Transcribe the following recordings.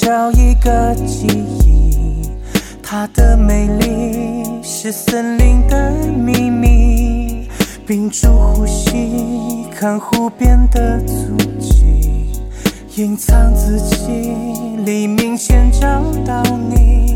找一个记忆，它的美丽是森林的秘密。屏住呼吸，看湖边的足迹，隐藏自己，黎明前找到你。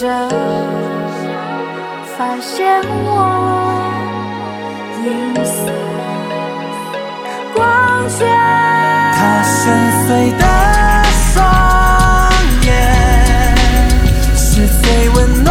着，发现我银色光圈。他深邃的双眼，是最温暖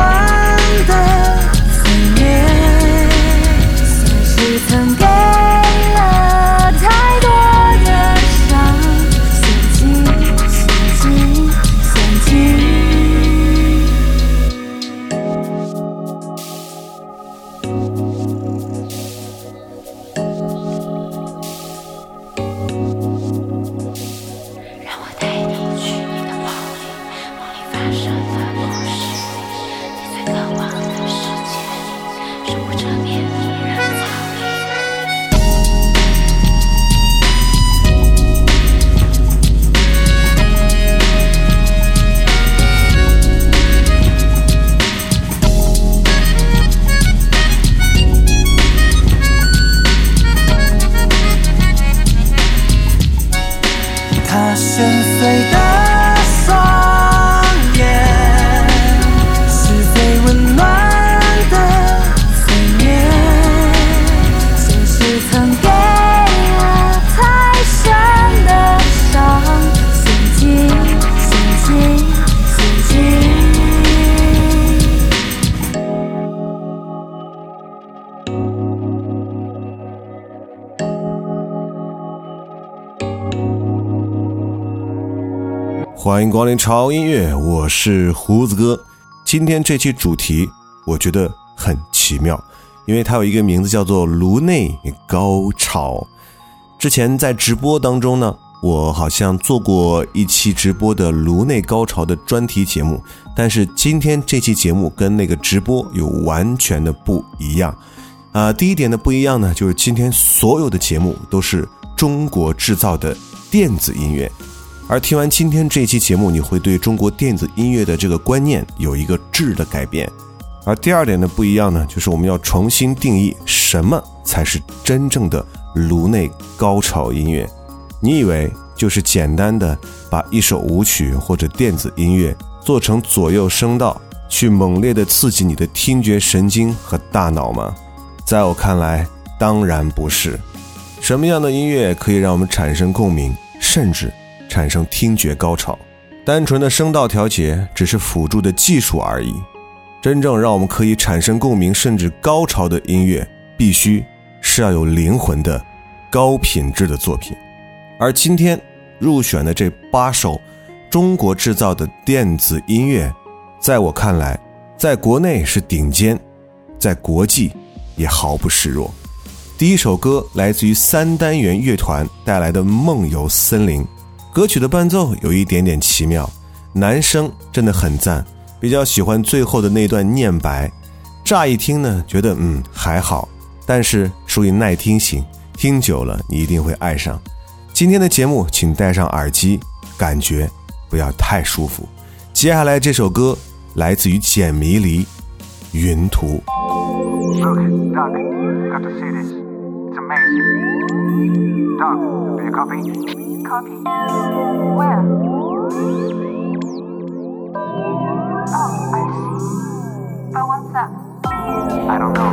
迎光临潮音乐，我是胡子哥。今天这期主题我觉得很奇妙，因为它有一个名字叫做“颅内高潮”。之前在直播当中呢，我好像做过一期直播的颅内高潮的专题节目，但是今天这期节目跟那个直播有完全的不一样。啊、第一点的不一样呢，就是今天所有的节目都是中国制造的电子音乐。而听完今天这期节目，你会对中国电子音乐的这个观念有一个质的改变。而第二点的不一样呢，就是我们要重新定义什么才是真正的颅内高潮音乐。你以为就是简单的把一首舞曲或者电子音乐做成左右声道，去猛烈的刺激你的听觉神经和大脑吗？在我看来，当然不是。什么样的音乐可以让我们产生共鸣，甚至产生听觉高潮？单纯的声道调节只是辅助的技术而已。真正让我们可以产生共鸣甚至高潮的音乐，必须是要有灵魂的高品质的作品。而今天入选的这八首中国制造的电子音乐，在我看来，在国内是顶尖，在国际也毫不示弱。第一首歌来自于三单元乐团带来的《梦游森林》，歌曲的伴奏有一点点奇妙，男声真的很赞，比较喜欢最后的那段念白。乍一听呢，觉得嗯还好，但是属于耐听型，听久了你一定会爱上。今天的节目，请戴上耳机，感觉不要太舒服。接下来这首歌来自于简迷离，《云图》。Look, Doug, got to see this. It's amazing. Doug, do you copy? Copy. Where? Oh, I see. But what's that? I don't know.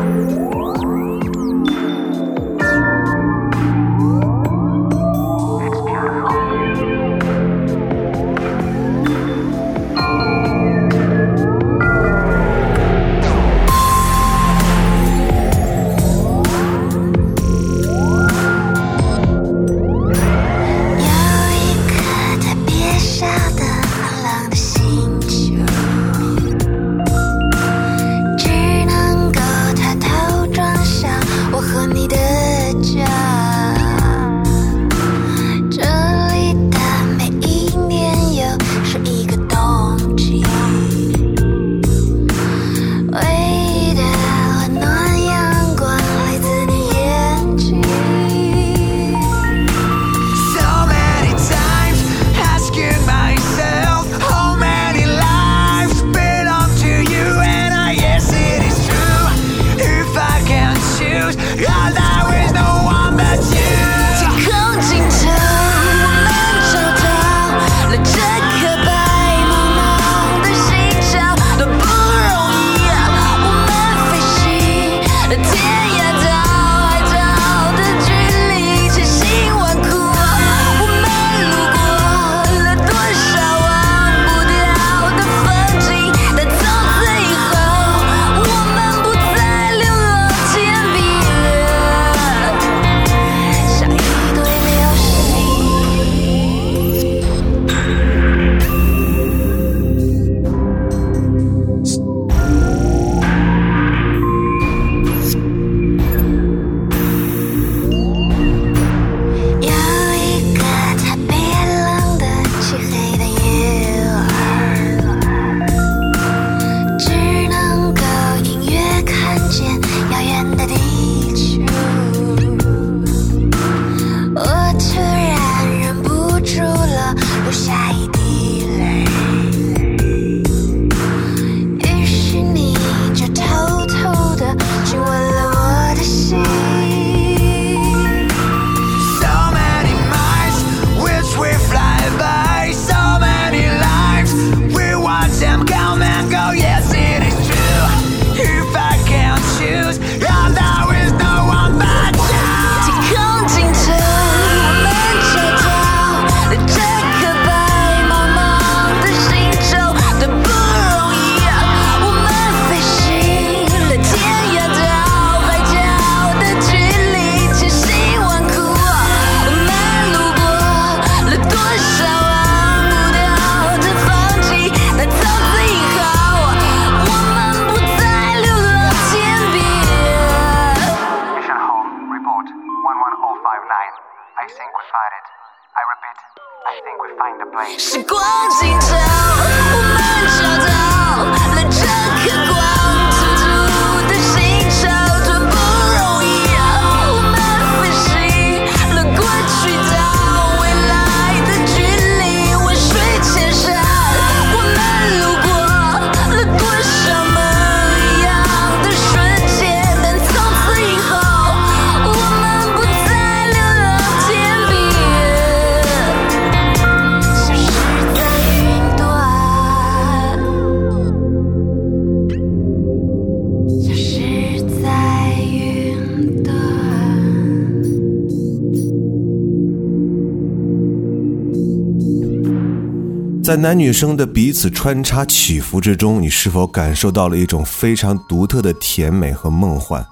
男女生的彼此穿插起伏之中，你是否感受到了一种非常独特的甜美和梦幻？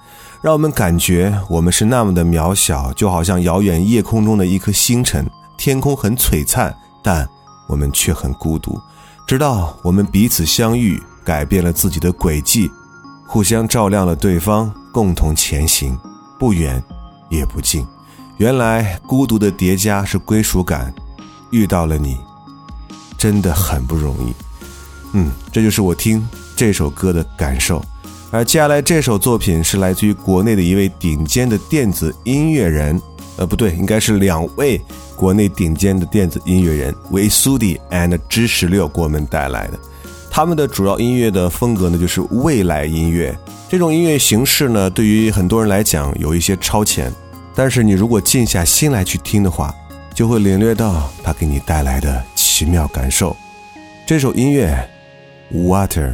让我们感觉我们是那么的渺小，就好像遥远夜空中的一颗星辰。天空很璀璨，但我们却很孤独。直到我们彼此相遇，改变了自己的轨迹，互相照亮了对方，共同前行，不远也不近。原来孤独的叠加是归属感。遇到了你，真的很不容易。嗯，这就是我听这首歌的感受。而接下来这首作品是来自于国内的一位顶尖的电子音乐人，呃，不对，应该是两位国内顶尖的电子音乐人，为苏迪 and 知十六给我们带来的。他们的主要音乐的风格呢，就是未来音乐。这种音乐形式呢，对于很多人来讲有一些超前，但是你如果静下心来去听的话，就会领略到它给你带来的奇妙感受。这首音乐《Water》。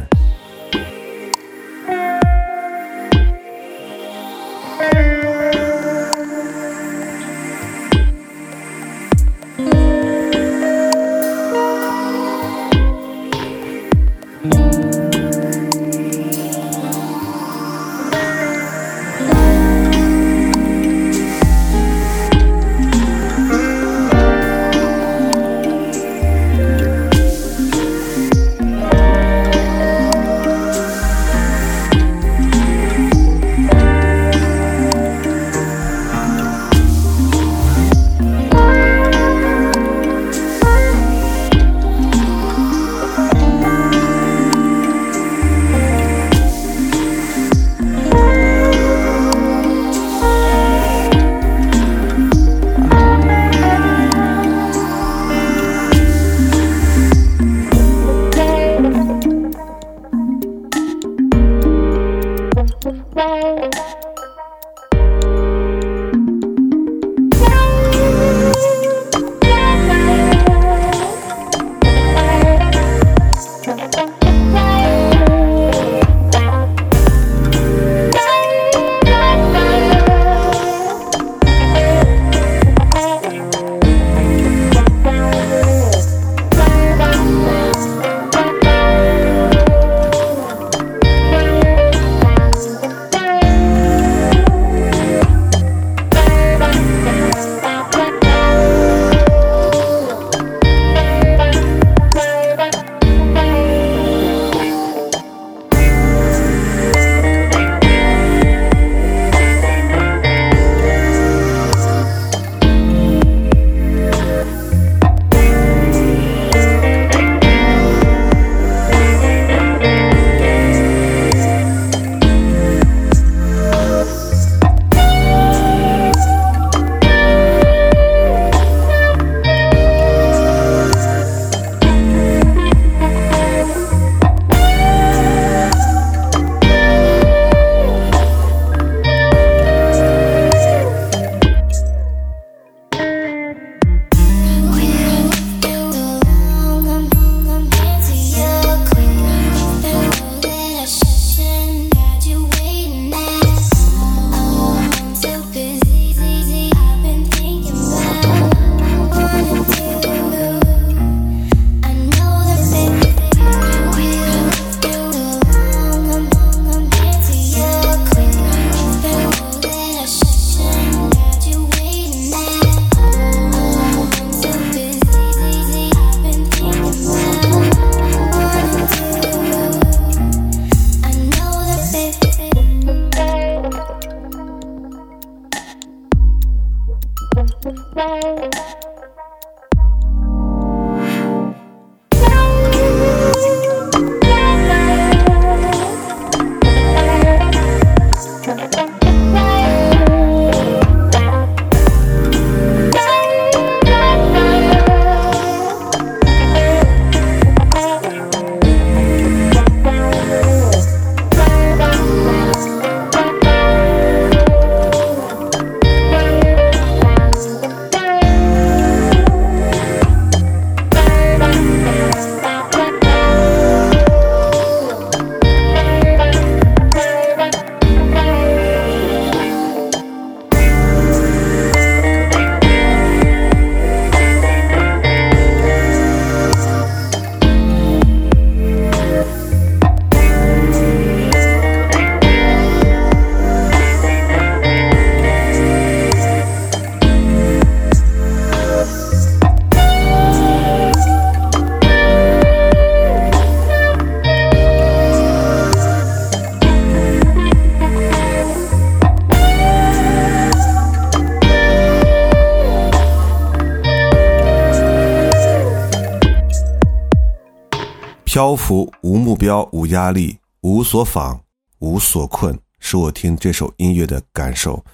漂浮无目标、无压力、无所访、无所困，是我听这首音乐的感受。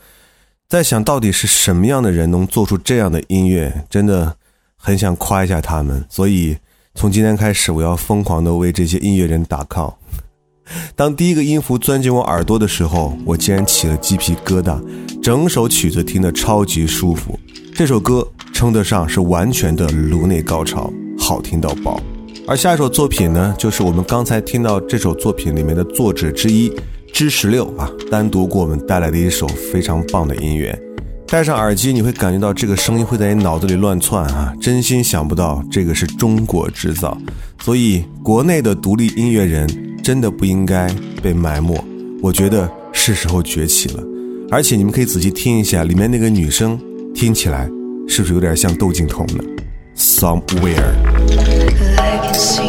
在想到底是什么样的人能做出这样的音乐，真的很想夸一下他们。所以从今天开始，我要疯狂的为这些音乐人打 call。当第一个音符钻进我耳朵的时候，我竟然起了鸡皮疙瘩，整首曲子听得超级舒服。这首歌称得上是完全的颅内高潮，好听到爆。而下一首作品呢，就是我们刚才听到这首作品里面的作者之一。知十六啊，单独给我们带来的一首非常棒的音乐。戴上耳机，你会感觉到这个声音会在你脑子里乱窜啊！真心想不到这个是中国制造，所以国内的独立音乐人真的不应该被埋没。我觉得是时候崛起了。而且你们可以仔细听一下，里面那个女生听起来是不是有点像窦靖童呢？Somewhere。I can see.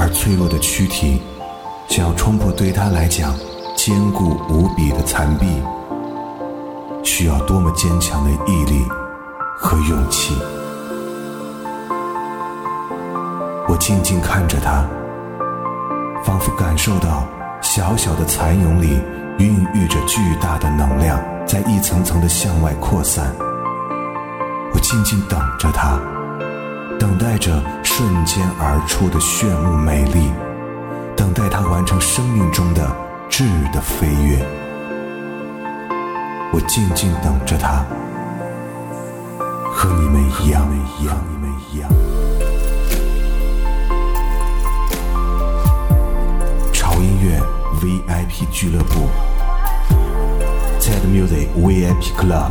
而脆弱的躯体，想要冲破对它来讲坚固无比的残壁，需要多么坚强的毅力和勇气！我静静看着他，仿佛感受到小小的蚕蛹里。孕育着巨大的能量，在一层层的向外扩散。我静静等着他，等待着瞬间而出的炫目美丽，等待它完成生命中的质的飞跃。我静静等着它，和你们一样，一样，你们一样。潮音乐 VIP 俱乐部。TED Music VIP Club，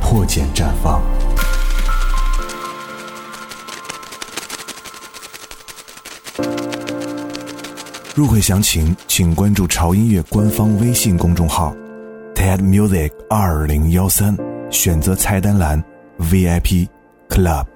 破茧绽放。入会详情，请关注潮音乐官方微信公众号 TED Music 二零幺三，选择菜单栏 VIP Club。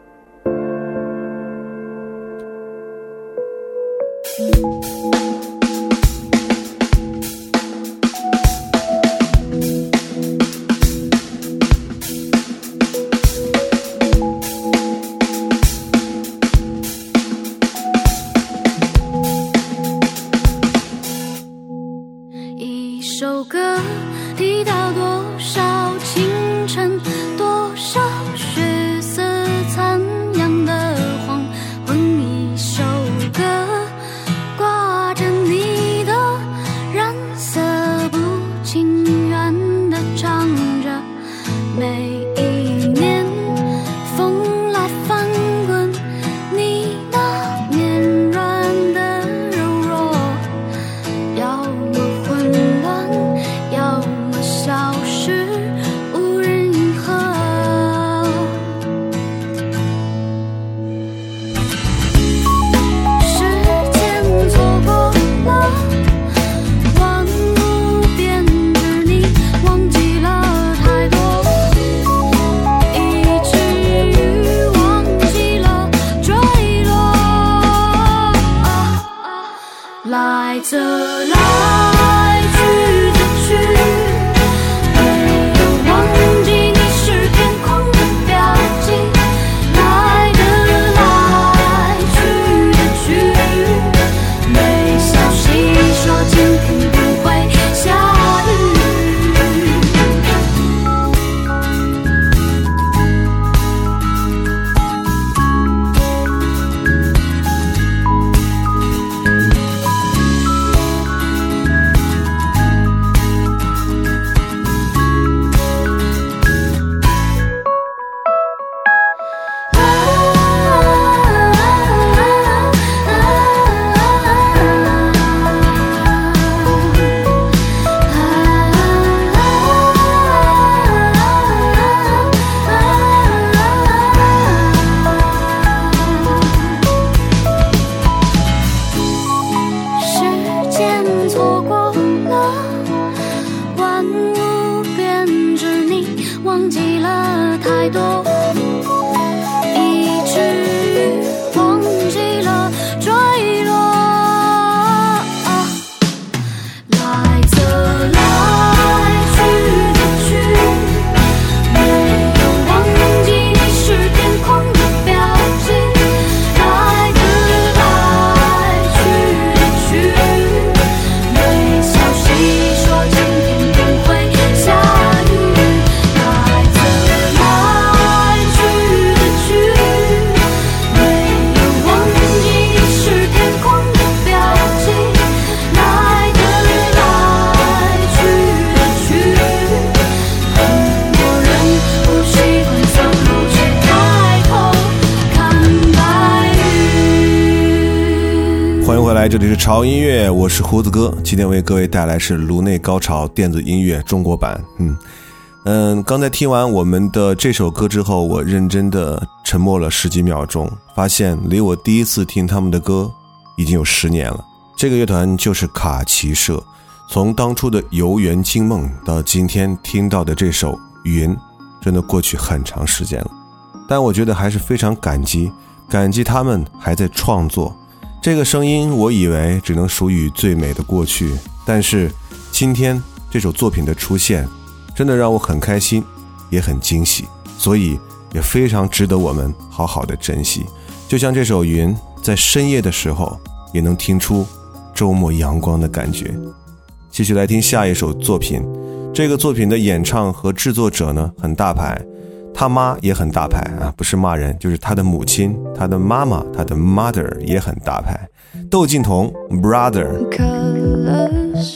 这里是潮音乐，我是胡子哥。今天为各位带来是颅内高潮电子音乐中国版。嗯，嗯，刚才听完我们的这首歌之后，我认真的沉默了十几秒钟，发现离我第一次听他们的歌已经有十年了。这个乐团就是卡奇社，从当初的《游园惊梦》到今天听到的这首《云》，真的过去很长时间了。但我觉得还是非常感激，感激他们还在创作。这个声音，我以为只能属于最美的过去，但是今天这首作品的出现，真的让我很开心，也很惊喜，所以也非常值得我们好好的珍惜。就像这首《云》，在深夜的时候也能听出周末阳光的感觉。继续来听下一首作品，这个作品的演唱和制作者呢很大牌，他妈也很大牌啊，不是骂人，就是他的母亲、他的妈妈、他的 mother 也很大牌。窦靖童 brother。Colors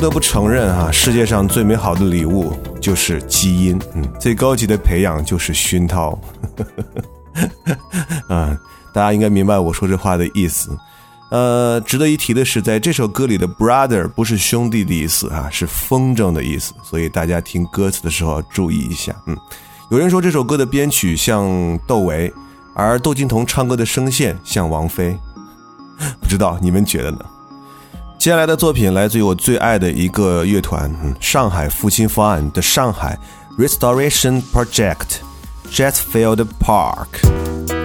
不得不承认哈、世界上最美好的礼物就是基因，嗯，最高级的培养就是熏陶。啊，大家应该明白我说这话的意思。呃，值得一提的是，在这首歌里的 brother 不是兄弟的意思啊，是风筝的意思，所以大家听歌词的时候注意一下。嗯，有人说这首歌的编曲像窦唯，而窦靖童唱歌的声线像王菲，不知道你们觉得呢？接下来的作品来自于我最爱的一个乐团——上海复兴方案的上海 Restoration Project Jetfield Park。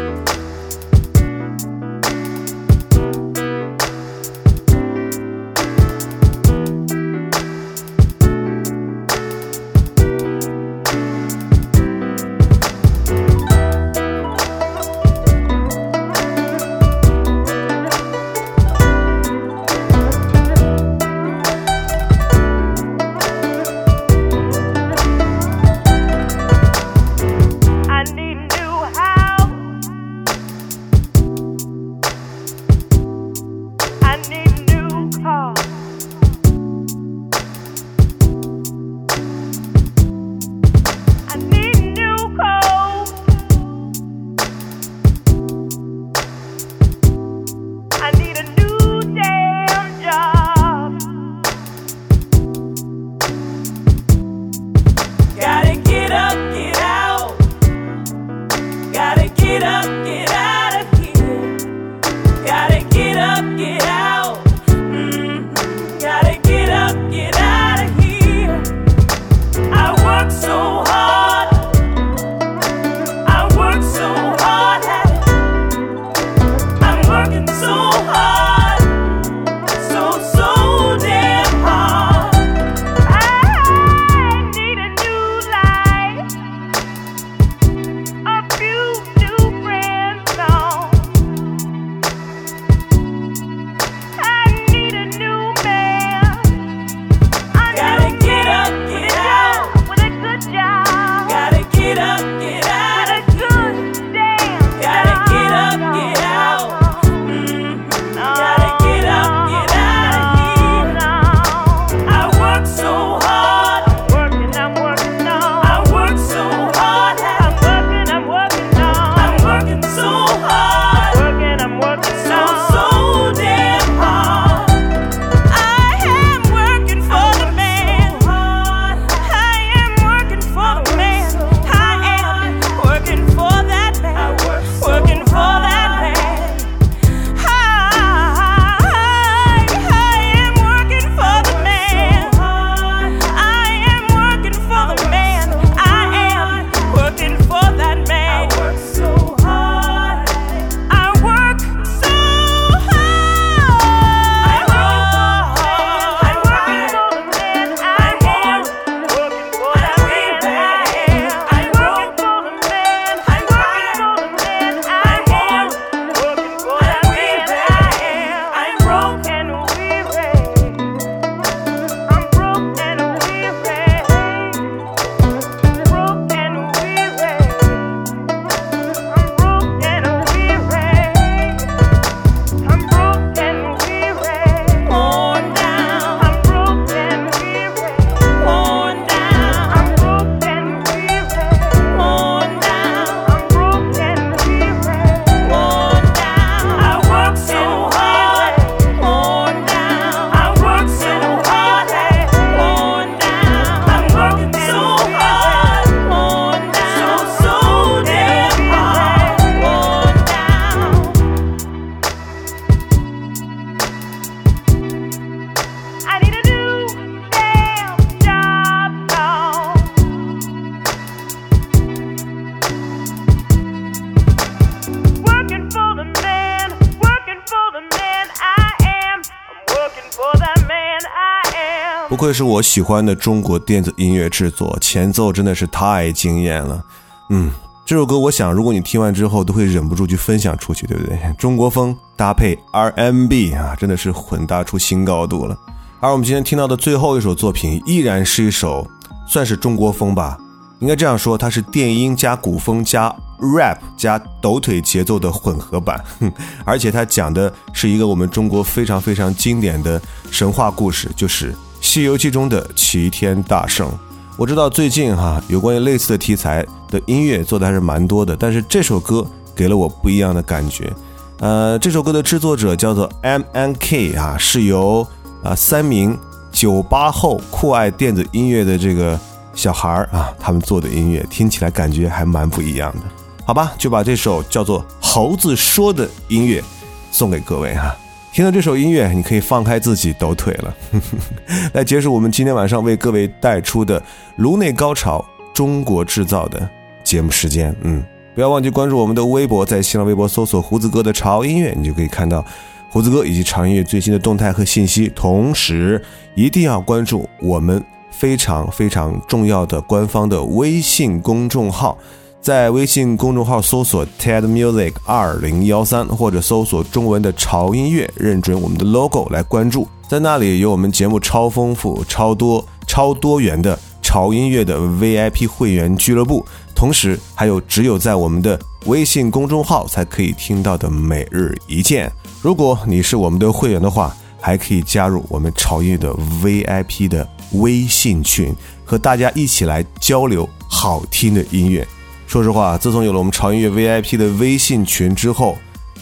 愧是我喜欢的中国电子音乐制作，前奏真的是太惊艳了。嗯，这首歌我想，如果你听完之后都会忍不住去分享出去，对不对？中国风搭配 RMB 啊，真的是混搭出新高度了。而我们今天听到的最后一首作品，依然是一首算是中国风吧，应该这样说，它是电音加古风加 rap 加抖腿节奏的混合版，哼，而且它讲的是一个我们中国非常非常经典的神话故事，就是《西游记》中的齐天大圣。我知道最近哈有关于类似的题材的音乐做的还是蛮多的，但是这首歌给了我不一样的感觉。呃，这首歌的制作者叫做 M N K 啊，是由啊三名九八后酷爱电子音乐的这个小孩儿啊，他们做的音乐听起来感觉还蛮不一样的。好吧，就把这首叫做《猴子说》的音乐送给各位哈、听到这首音乐，你可以放开自己抖腿了。来结束我们今天晚上为各位带出的颅内高潮中国制造的节目时间。嗯，不要忘记关注我们的微博，在新浪微博搜索“胡子哥的潮音乐”，你就可以看到胡子哥以及潮音乐最新的动态和信息。同时，一定要关注我们非常非常重要的官方的微信公众号。在微信公众号搜索 TED Music 二零幺三，或者搜索中文的潮音乐，认准我们的 logo 来关注，在那里有我们节目超丰富、超多、超多元的潮音乐的 VIP 会员俱乐部，同时还有只有在我们的微信公众号才可以听到的每日一见。如果你是我们的会员的话，还可以加入我们潮音乐的 VIP 的微信群，和大家一起来交流好听的音乐。说实话，自从有了我们潮音乐 VIP 的微信群之后，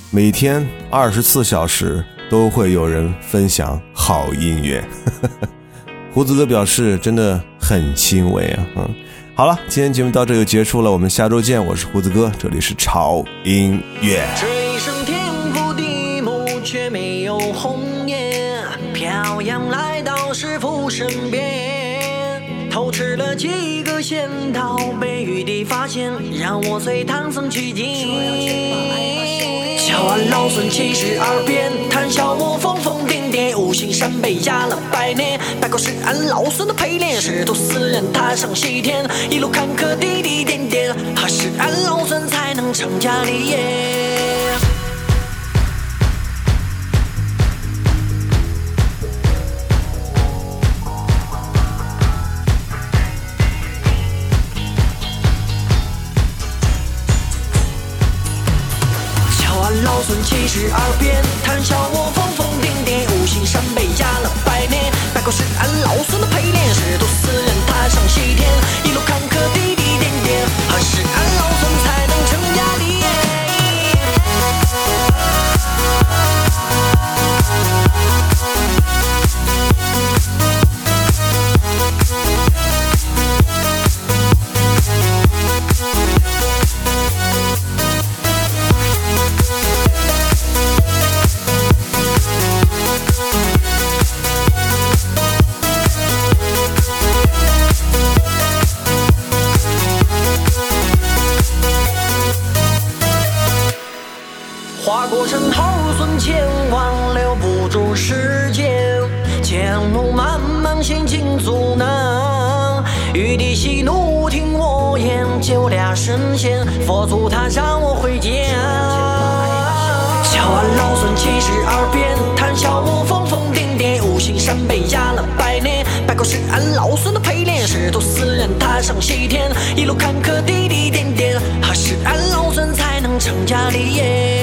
每天二十四小时都会有人分享好音乐。胡子哥表示真的很欣慰啊！嗯，好了，今天节目到这就结束了，我们下周见。我是胡子哥，这里是潮音乐。这一生天覆地幕，却没有红颜，飘扬来到师傅身边，几个仙桃，被玉帝发现，让我随唐僧取经。乔安老孙七十二变，谈笑我疯疯癫癫，五行山被压了百年，拜过是俺老孙的陪练，师徒四人踏上西天，一路坎坷滴滴点点，何时俺老孙才能成家立业？七十二变，谈笑神仙，佛祖他让我回家。瞧俺老孙七十二变，谈笑我疯疯癫癫，五行山被压了百年，拜过是俺老孙的陪练，师徒四人踏上西天，一路坎坷滴滴点点，何时俺老孙才能成家立业？